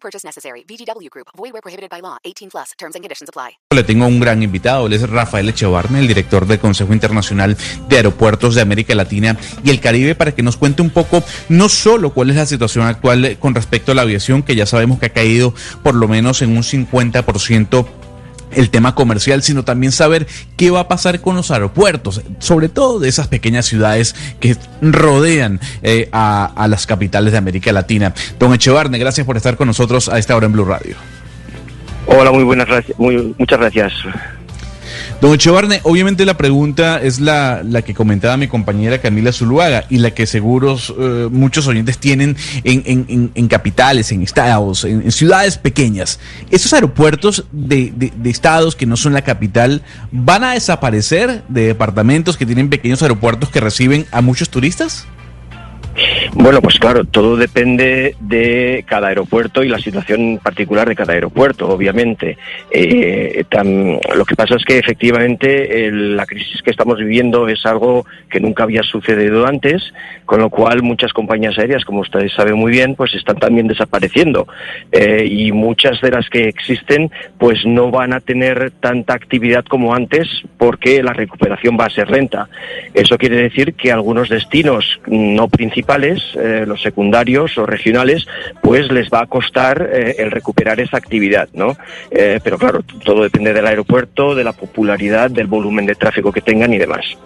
Purchase necessary. VGW Group. Void where prohibited by law. 18 plus. Terms and conditions apply. Le tengo un gran invitado, él es Rafael Echevarne, el director del Consejo Internacional de Aeropuertos de América Latina y el Caribe, para que nos cuente un poco no solo cuál es la situación actual con respecto a la aviación, que ya sabemos que ha caído por lo menos en un 50% el tema comercial, sino también saber qué va a pasar con los aeropuertos, sobre todo de esas pequeñas ciudades que rodean eh, a, a, las capitales de América Latina. Don Echevarne, gracias por estar con nosotros a esta hora en Blue Radio. Hola, muy buenas muy, muchas gracias. Don Echevarne, obviamente la pregunta es la, la que comentaba mi compañera Camila Zuluaga y la que seguros eh, muchos oyentes tienen en, en, en, capitales, en estados, en, ciudades pequeñas. ¿Esos aeropuertos de, de, de, estados que no son la capital van a desaparecer de departamentos que tienen pequeños aeropuertos que reciben a muchos turistas? Bueno, pues claro, todo depende de cada aeropuerto y la situación particular de cada aeropuerto, obviamente. Eh, lo que pasa es que efectivamente la crisis que estamos viviendo es algo que nunca había sucedido antes, con lo cual muchas compañías aéreas, como ustedes saben muy bien, pues están también desapareciendo. Eh, y muchas de las que existen, pues no van a tener tanta actividad como antes porque la recuperación va a ser lenta. Eso quiere decir que algunos destinos no principales eh, los secundarios o regionales, pues les va a costar eh, el recuperar esa actividad, ¿no? Eh, pero claro, todo depende del aeropuerto, de la popularidad, del volumen de tráfico que tengan y demás.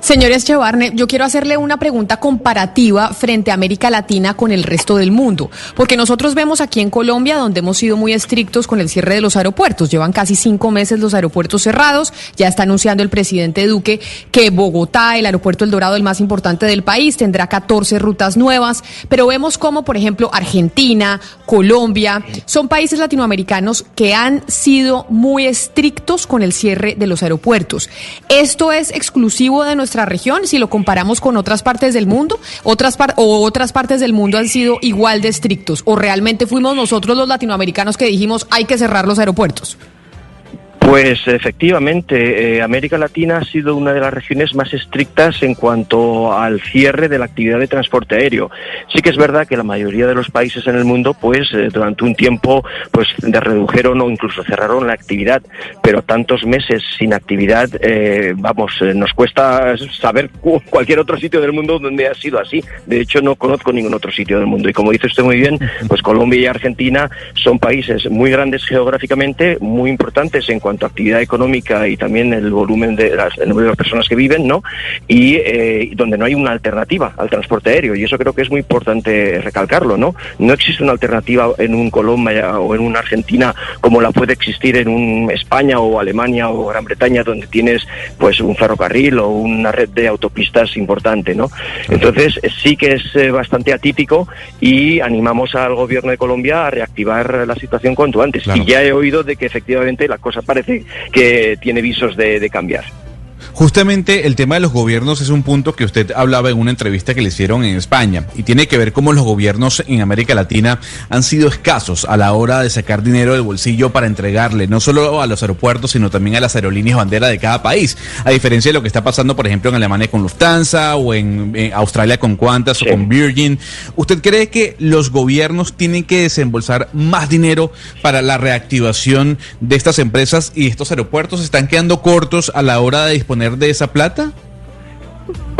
Señor Echevarne, yo quiero hacerle una pregunta comparativa frente a América Latina con el resto del mundo, porque nosotros vemos aquí en Colombia donde hemos sido muy estrictos con el cierre de los aeropuertos. Llevan casi cinco meses los aeropuertos cerrados. Ya está anunciando el presidente Duque que Bogotá, el aeropuerto El Dorado, el más importante del país, tendrá 14 rutas nuevas. Pero vemos como, por ejemplo, Argentina, Colombia, son países latinoamericanos que han sido muy estrictos con el cierre de los aeropuertos. Esto es exclusivo de de nuestra región, si lo comparamos con otras partes del mundo, otras par o otras partes del mundo han sido igual de estrictos, o realmente fuimos nosotros los latinoamericanos que dijimos hay que cerrar los aeropuertos. Pues efectivamente, eh, América Latina ha sido una de las regiones más estrictas en cuanto al cierre de la actividad de transporte aéreo. Sí que es verdad que la mayoría de los países en el mundo, pues eh, durante un tiempo, pues redujeron o incluso cerraron la actividad, pero tantos meses sin actividad, eh, vamos, nos cuesta saber cu cualquier otro sitio del mundo donde ha sido así. De hecho, no conozco ningún otro sitio del mundo. Y como dice usted muy bien, pues Colombia y Argentina son países muy grandes geográficamente, muy importantes en cuanto cuanto a actividad económica y también el volumen de las, el número de personas que viven, ¿no? Y eh, donde no hay una alternativa al transporte aéreo. Y eso creo que es muy importante recalcarlo, ¿no? No existe una alternativa en un Colombia o en una Argentina como la puede existir en un España o Alemania o Gran Bretaña, donde tienes pues un ferrocarril o una red de autopistas importante, ¿no? Entonces sí que es eh, bastante atípico y animamos al gobierno de Colombia a reactivar la situación cuanto antes. Claro. Y ya he oído de que efectivamente la cosa parece que tiene visos de, cambiar. Justamente el tema de los gobiernos es un punto que usted hablaba en una entrevista que le hicieron en España y tiene que ver cómo los gobiernos en América Latina han sido escasos a la hora de sacar dinero del bolsillo para entregarle no solo a los aeropuertos sino también a las aerolíneas bandera de cada país, a diferencia de lo que está pasando por ejemplo en Alemania con Lufthansa o en, en Australia con Qantas sí. o con Virgin. ¿Usted cree que los gobiernos tienen que desembolsar más dinero para la reactivación de estas empresas y estos aeropuertos están quedando cortos a la hora de disponer de esa plata?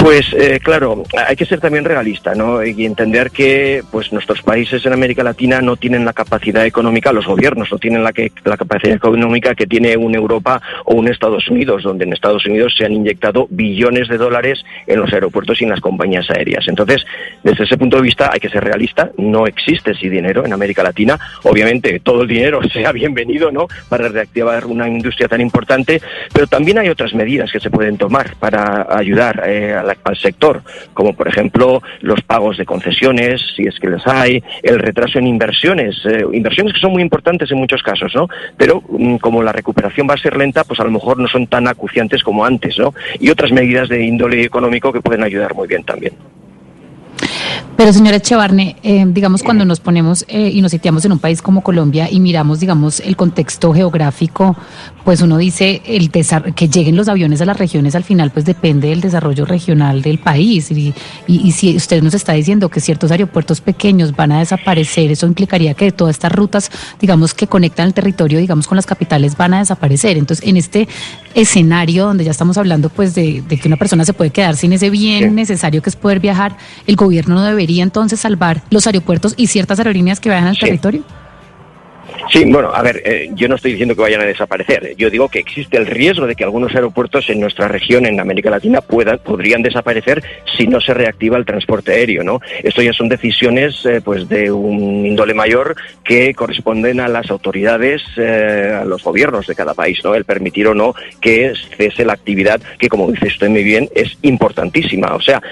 Pues eh, claro, hay que ser también realista, ¿no? Y entender que pues nuestros países en América Latina no tienen la capacidad económica, los gobiernos no tienen la, que, la capacidad económica que tiene un Europa o un Estados Unidos, donde en Estados Unidos se han inyectado billones de dólares en los aeropuertos y en las compañías aéreas. Entonces, desde ese punto de vista hay que ser realista, no existe ese dinero en América Latina. Obviamente todo el dinero sea bienvenido, ¿no? Para reactivar una industria tan importante, pero también hay otras medidas que se pueden tomar para ayudar eh, a la al sector, como por ejemplo los pagos de concesiones, si es que les hay, el retraso en inversiones, eh, inversiones que son muy importantes en muchos casos, ¿no? Pero mm, como la recuperación va a ser lenta, pues a lo mejor no son tan acuciantes como antes, ¿no? Y otras medidas de índole económico que pueden ayudar muy bien también. Pero señora Echevarne, eh, digamos cuando nos ponemos eh, y nos sitiamos en un país como Colombia y miramos, digamos, el contexto geográfico, pues uno dice el que lleguen los aviones a las regiones al final, pues depende del desarrollo regional del país. Y, y, si usted nos está diciendo que ciertos aeropuertos pequeños van a desaparecer, eso implicaría que todas estas rutas, digamos, que conectan el territorio, digamos, con las capitales, van a desaparecer. Entonces, en este escenario donde ya estamos hablando, pues, de, que una persona se puede quedar sin ese bien necesario que es poder viajar, el gobierno no debería entonces salvar los aeropuertos y ciertas aerolíneas que vayan al territorio? Sí, bueno, a ver, eh, yo no estoy diciendo que vayan a desaparecer. Yo digo que existe el riesgo de que algunos aeropuertos en nuestra región, en América Latina, puedan, podrían desaparecer si no se reactiva el transporte aéreo, ¿no? Esto ya son decisiones, eh, pues, de un índole mayor que corresponden a las autoridades, eh, a los gobiernos de cada país, ¿no? El permitir o no que cese la actividad que, como dice usted muy bien, es importantísima. O sea,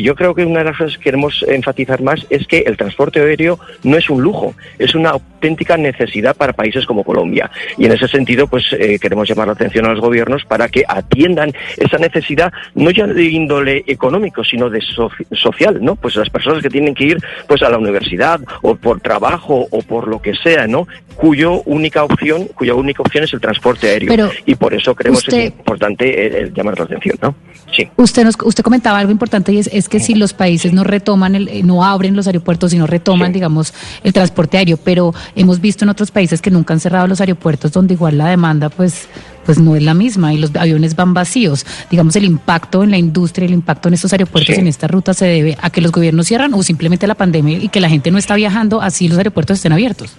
yo creo que una de las cosas que queremos enfatizar más es que el transporte aéreo no es un lujo, es una auténtica necesidad para países como Colombia. Y en ese sentido, pues eh, queremos llamar la atención a los gobiernos para que atiendan esa necesidad, no ya de índole económico, sino de social, ¿no? Pues las personas que tienen que ir pues a la universidad o por trabajo o por lo que sea, ¿no? Cuyo única opción, cuya única opción es el transporte aéreo. y por eso creemos que es importante llamar la atención, ¿no? Sí. Usted nos, usted comentaba algo importante y es, es que si los países no retoman, el, eh, no abren los aeropuertos y no retoman, digamos, el transporte aéreo, pero hemos visto en otros países que nunca han cerrado los aeropuertos donde igual la demanda pues pues no es la misma y los aviones van vacíos. Digamos, el impacto en la industria, el impacto en estos aeropuertos, en esta ruta, se debe a que los gobiernos cierran o simplemente a la pandemia y que la gente no está viajando, así los aeropuertos estén abiertos.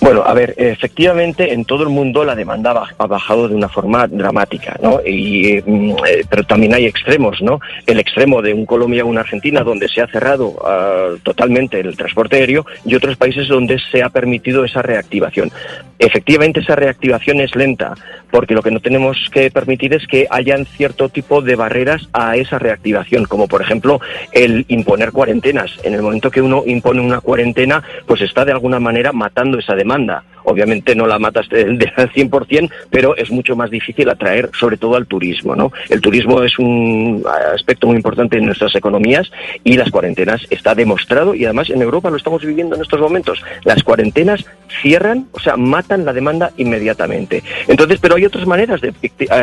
Bueno, a ver, efectivamente en todo el mundo la demanda ha bajado de una forma dramática, ¿no? Y, mm, eh, pero también hay extremos, ¿no? El extremo de un Colombia o una Argentina donde se ha cerrado ah, totalmente el transporte aéreo y otros países donde se ha permitido esa reactivación. Efectivamente esa reactivación es lenta porque lo que no tenemos que permitir es que hayan cierto tipo de barreras a esa reactivación, como por ejemplo el imponer cuarentenas. En el momento que uno impone una cuarentena, pues está de alguna manera matando esa demanda demanda. Obviamente no la matas del 100%, pero es mucho más difícil atraer sobre todo al turismo. ¿no? El turismo es un aspecto muy importante en nuestras economías y las cuarentenas está demostrado y además en Europa lo estamos viviendo en estos momentos. Las cuarentenas cierran, o sea, matan la demanda inmediatamente. Entonces, pero hay otras maneras de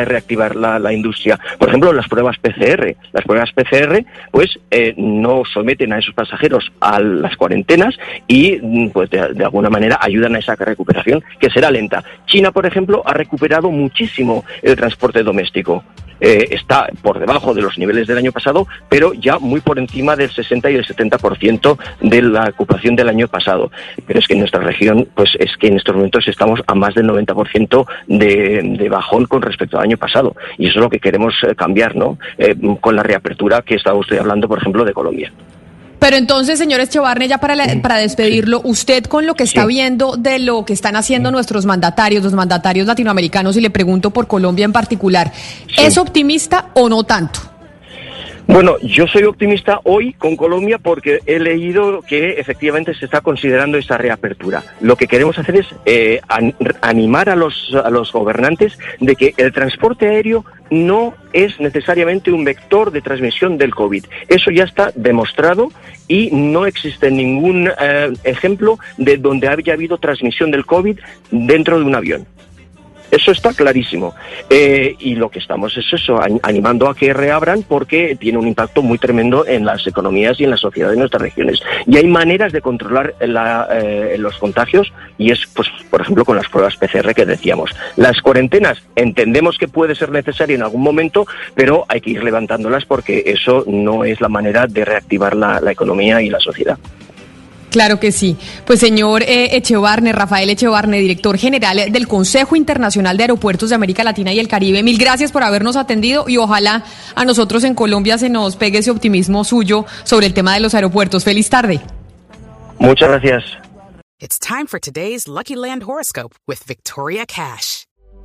reactivar la, industria. Por ejemplo, las pruebas PCR. Las pruebas PCR, pues, eh, no someten a esos pasajeros a las cuarentenas y, pues, de alguna manera ayudan esa recuperación, que será lenta. China, por ejemplo, ha recuperado muchísimo el transporte doméstico. Eh, está por debajo de los niveles del año pasado, pero ya muy por encima del 60 y el 70% de la ocupación del año pasado. Pero es que en nuestra región, pues es que en estos momentos estamos a más del 90% de, de bajón con respecto al año pasado. Y eso es lo que queremos eh, cambiar, ¿no? Eh, con la reapertura que estaba usted hablando, por ejemplo, de Colombia. Pero entonces, señor Echevarne, ya para, para despedirlo, usted con lo que está viendo de lo que están haciendo nuestros mandatarios, los mandatarios latinoamericanos, y le pregunto por Colombia en particular, ¿es optimista o no tanto? Bueno, yo soy optimista hoy con Colombia porque he leído que efectivamente se está considerando esa reapertura. Lo que queremos hacer es eh, animar a los, a los gobernantes de que el transporte aéreo no es necesariamente un vector de transmisión del COVID. Eso ya está demostrado y no existe ningún eh, ejemplo de donde haya habido transmisión del COVID dentro de un avión. Eso está clarísimo. Eh, y lo que estamos es eso, animando a que reabran porque tiene un impacto muy tremendo en las economías y en la sociedad de nuestras regiones. Y hay maneras de controlar eh, los contagios y es, pues, por ejemplo, con las pruebas PCR que decíamos. Las cuarentenas entendemos que puede ser necesario en algún momento, pero hay que ir levantándolas porque eso no es la manera de reactivar la economía y la sociedad. Claro que sí. Pues señor eh, Echevarne, Rafael Echevarne, director general del Consejo Internacional de Aeropuertos de América Latina y el Caribe, mil gracias por habernos atendido y ojalá a nosotros en Colombia se nos pegue ese optimismo suyo sobre el tema de los aeropuertos. Feliz tarde. Muchas gracias. It's time for today's Lucky Land horoscope with Victoria Cash.